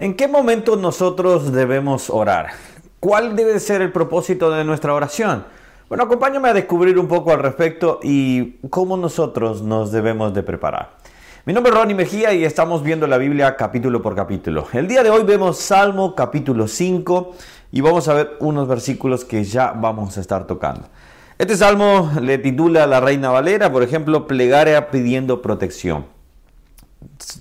¿En qué momento nosotros debemos orar? ¿Cuál debe ser el propósito de nuestra oración? Bueno, acompáñame a descubrir un poco al respecto y cómo nosotros nos debemos de preparar. Mi nombre es Ronnie Mejía y estamos viendo la Biblia capítulo por capítulo. El día de hoy vemos Salmo capítulo 5 y vamos a ver unos versículos que ya vamos a estar tocando. Este salmo le titula la Reina Valera, por ejemplo, plegaria pidiendo protección.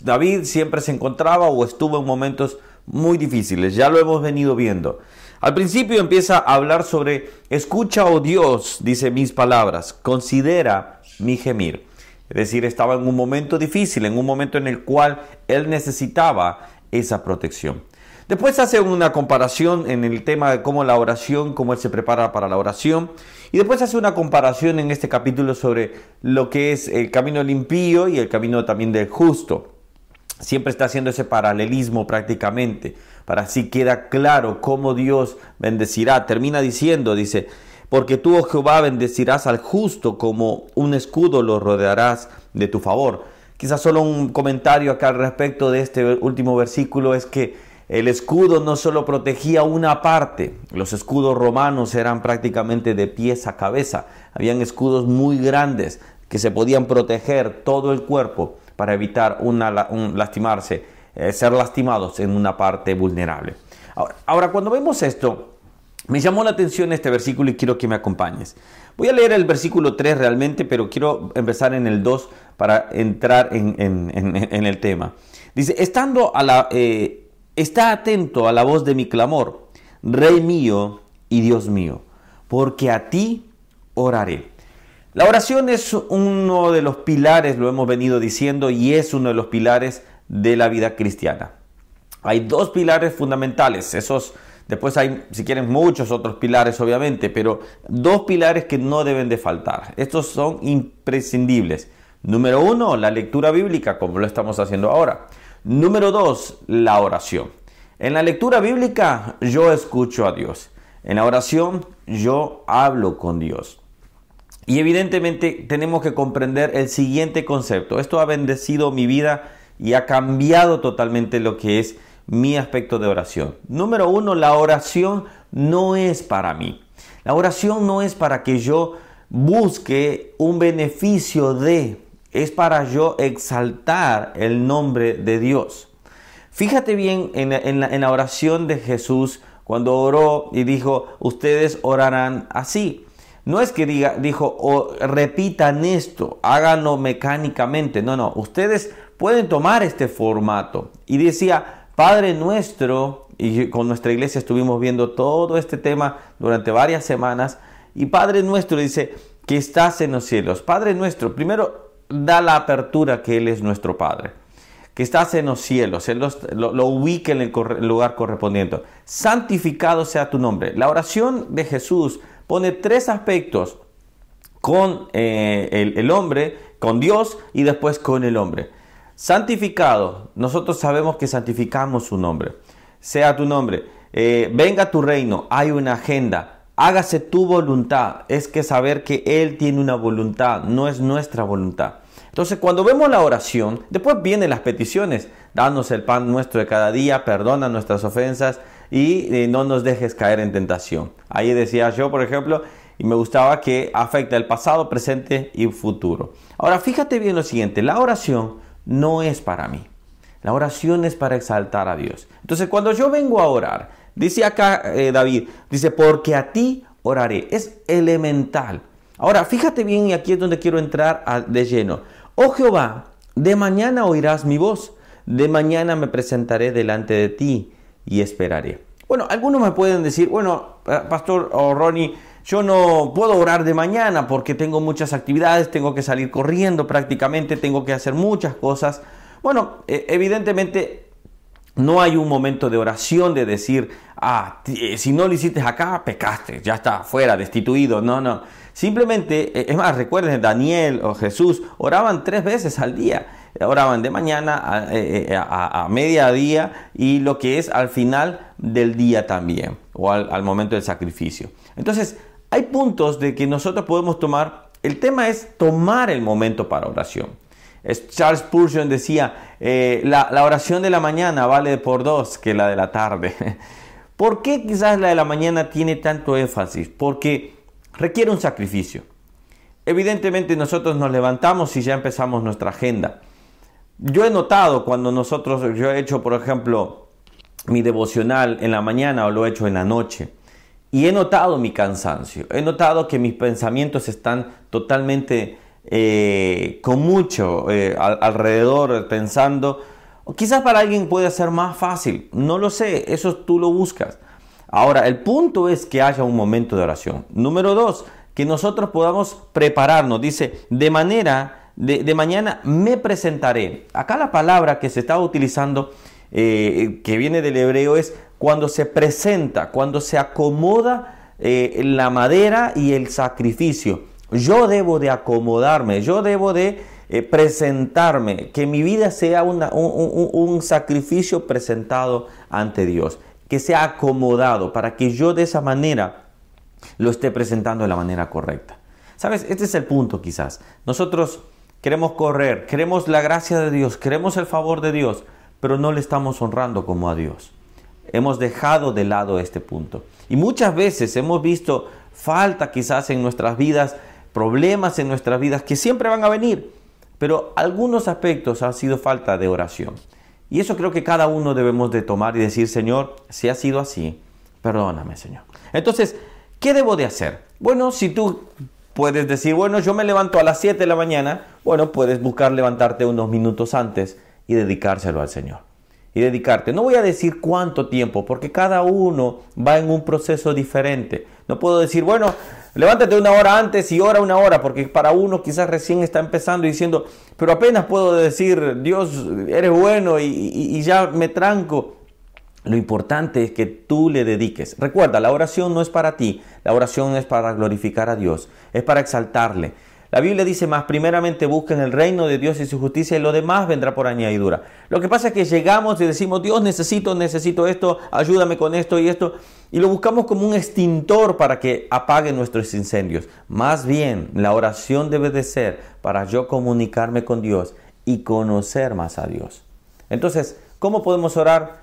David siempre se encontraba o estuvo en momentos muy difíciles, ya lo hemos venido viendo. Al principio empieza a hablar sobre, escucha, oh Dios, dice mis palabras, considera mi gemir. Es decir, estaba en un momento difícil, en un momento en el cual él necesitaba esa protección. Después hace una comparación en el tema de cómo la oración, cómo él se prepara para la oración. Y después hace una comparación en este capítulo sobre lo que es el camino del impío y el camino también del justo. Siempre está haciendo ese paralelismo prácticamente, para así queda claro cómo Dios bendecirá. Termina diciendo, dice, porque tú, oh Jehová, bendecirás al justo como un escudo lo rodearás de tu favor. Quizás solo un comentario acá al respecto de este último versículo es que el escudo no solo protegía una parte, los escudos romanos eran prácticamente de pies a cabeza, habían escudos muy grandes que se podían proteger todo el cuerpo para evitar un lastimarse, eh, ser lastimados en una parte vulnerable. Ahora, ahora, cuando vemos esto, me llamó la atención este versículo y quiero que me acompañes. Voy a leer el versículo 3 realmente, pero quiero empezar en el 2 para entrar en, en, el tema. Dice, estando a la... Eh, Está atento a la voz de mi clamor, Rey mío y Dios mío, porque a ti oraré. La oración es uno de los pilares, lo hemos venido diciendo, y es uno de los pilares de la vida cristiana. Hay dos pilares fundamentales, esos después hay, si quieren, muchos otros pilares, obviamente, pero dos pilares que no deben de faltar. Estos son imprescindibles. Número uno, la lectura bíblica, como lo estamos haciendo ahora. Número dos, la oración. En la lectura bíblica yo escucho a Dios. En la oración yo hablo con Dios. Y evidentemente tenemos que comprender el siguiente concepto. Esto ha bendecido mi vida y ha cambiado totalmente lo que es mi aspecto de oración. Número uno, la oración no es para mí. La oración no es para que yo busque un beneficio de es para yo exaltar el nombre de Dios. Fíjate bien en, la, oración de Jesús cuando oró y dijo, ustedes orarán así. No es que diga, dijo, o repitan esto, háganlo mecánicamente. No, no, ustedes pueden tomar este formato. Y decía, Padre nuestro, y con nuestra iglesia estuvimos viendo todo este tema durante varias semanas, y Padre nuestro dice, que estás en los cielos. Padre nuestro, primero da la apertura que Él es nuestro Padre, que estás en los cielos, Él lo, ubique en el lugar correspondiente. Santificado sea tu nombre. La oración de Jesús pone tres aspectos con eh, el, hombre, con Dios y después con el hombre. Santificado, nosotros sabemos que santificamos su nombre. Sea tu nombre. Eh, venga tu reino, hay una agenda hágase tu voluntad. Es que saber que Él tiene una voluntad, no es nuestra voluntad. Entonces cuando vemos la oración, después vienen las peticiones. Danos el pan nuestro de cada día, perdona nuestras ofensas y eh, no nos dejes caer en tentación. Ahí decía yo, por ejemplo, y me gustaba que afecta el pasado, presente y futuro. Ahora fíjate bien lo siguiente, la oración no es para mí. La oración es para exaltar a Dios. Entonces cuando yo vengo a orar, Dice acá eh, David, dice, porque a ti oraré. Es elemental. Ahora, fíjate bien y aquí es donde quiero entrar de lleno. Oh Jehová, de mañana oirás mi voz, de mañana me presentaré delante de ti y esperaré. Bueno, algunos me pueden decir, bueno, Pastor o Ronnie, yo no puedo orar de mañana porque tengo muchas actividades, tengo que salir corriendo prácticamente, tengo que hacer muchas cosas. Bueno, e, evidentemente no hay un momento de oración de decir, ah, eh, si no lo hiciste acá, pecaste, ya está, fuera, destituido. No, no. Simplemente, eh, es más, recuerden, Daniel o Jesús oraban tres veces al día. Oraban de mañana a, eh, a, mediodía y lo que es al final del día también, o al, al momento del sacrificio. Entonces, hay puntos de que nosotros podemos tomar. El tema es tomar el momento para oración. Charles Spurgeon decía, eh, la, la oración de la mañana vale por dos que la de la tarde. ¿Por qué quizás la de la mañana tiene tanto énfasis? Porque requiere un sacrificio. Evidentemente nosotros nos levantamos y ya empezamos nuestra agenda. Yo he notado cuando nosotros, yo he hecho por ejemplo mi devocional en la mañana o lo he hecho en la noche, y he notado mi cansancio, he notado que mis pensamientos están totalmente eh, con mucho eh, alrededor pensando, quizás para alguien puede ser más fácil, no lo sé, eso tú lo buscas. Ahora, el punto es que haya un momento de oración. Número dos, que nosotros podamos prepararnos. Dice, de manera, de, mañana me presentaré. Acá la palabra que se está utilizando, eh, que viene del hebreo, es cuando se presenta, cuando se acomoda la madera y el sacrificio. Yo debo de acomodarme, yo debo de eh, presentarme, que mi vida sea un, sacrificio presentado ante Dios, que sea acomodado para que yo de esa manera lo esté presentando de la manera correcta. ¿Sabes? Este es el punto quizás. Nosotros queremos correr, queremos la gracia de Dios, queremos el favor de Dios, pero no le estamos honrando como a Dios. Hemos dejado de lado este punto. Y muchas veces hemos visto falta quizás en nuestras vidas problemas en nuestras vidas que siempre van a venir, pero algunos aspectos han sido falta de oración. Y eso creo que cada uno debemos de tomar y decir, Señor, si ha sido así, perdóname, Señor. Entonces, ¿qué debo de hacer? Bueno, si tú puedes decir, bueno, yo me levanto a las 7 de la mañana, bueno, puedes buscar levantarte unos minutos antes y dedicárselo al Señor. Y dedicarte. No voy a decir cuánto tiempo, porque cada uno va en un proceso diferente. No puedo decir, bueno, Levántate una hora antes y ora una hora, porque para uno quizás recién está empezando diciendo, pero apenas puedo decir, Dios, eres bueno y, ya me tranco. Lo importante es que tú le dediques. Recuerda, la oración no es para ti, la oración es para glorificar a Dios, es para exaltarle. La Biblia dice más, primeramente busquen el reino de Dios y su justicia y lo demás vendrá por añadidura. Lo que pasa es que llegamos y decimos, Dios necesito, necesito esto, ayúdame con esto y esto, y lo buscamos como un extintor para que apague nuestros incendios. Más bien, la oración debe de ser para yo comunicarme con Dios y conocer más a Dios. Entonces, ¿cómo podemos orar?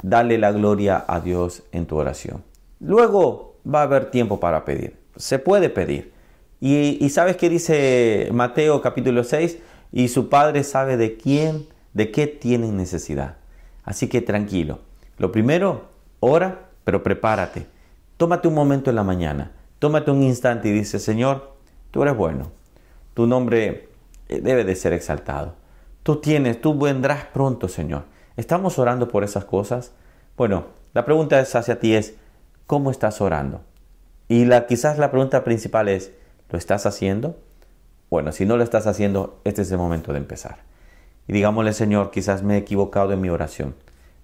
Dale la gloria a Dios en tu oración. Luego va a haber tiempo para pedir. Se puede pedir. Y, sabes qué dice Mateo capítulo 6, y su padre sabe de quién, de qué tienen necesidad. Así que tranquilo. Lo primero, ora, pero prepárate. Tómate un momento en la mañana, tómate un instante y dice, Señor, tú eres bueno. Tu nombre eh, debe de ser exaltado. Tú tienes, tú vendrás pronto, Señor. ¿Estamos orando por esas cosas? Bueno, la pregunta es hacia ti es, ¿cómo estás orando? Y la, quizás la pregunta principal es, ¿Lo estás haciendo? Bueno, si no lo estás haciendo, este es el momento de empezar. Y digámosle, Señor, quizás me he equivocado en mi oración.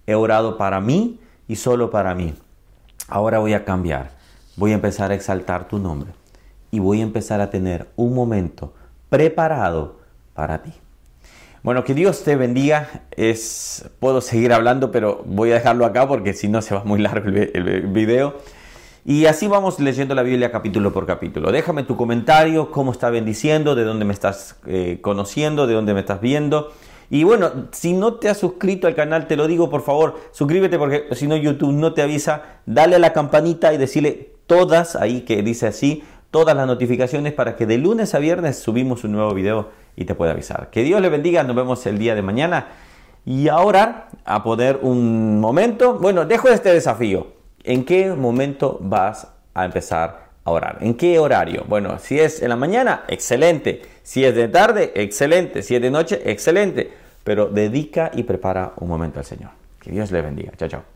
He orado para mí y solo para mí. Ahora voy a cambiar. Voy a empezar a exaltar tu nombre. Y voy a empezar a tener un momento preparado para ti. Bueno, que Dios te bendiga. Es, puedo seguir hablando, pero voy a dejarlo acá porque si no se va muy largo el, el video. Y así vamos leyendo la Biblia capítulo por capítulo. Déjame tu comentario, cómo está bendiciendo, de dónde me estás eh, conociendo, de dónde me estás viendo. Y bueno, si no te has suscrito al canal, te lo digo, por favor, suscríbete porque si no YouTube no te avisa. Dale a la campanita y decirle todas, ahí que dice así, todas las notificaciones para que de lunes a viernes subimos un nuevo video y te pueda avisar. Que Dios le bendiga, nos vemos el día de mañana. Y ahora, a poner un momento, bueno, dejo este desafío. ¿En qué momento vas a empezar a orar? ¿En qué horario? Bueno, si es en la mañana, excelente. Si es de tarde, excelente. Si es de noche, excelente. Pero dedica y prepara un momento al Señor. Que Dios le bendiga. Chao, chao.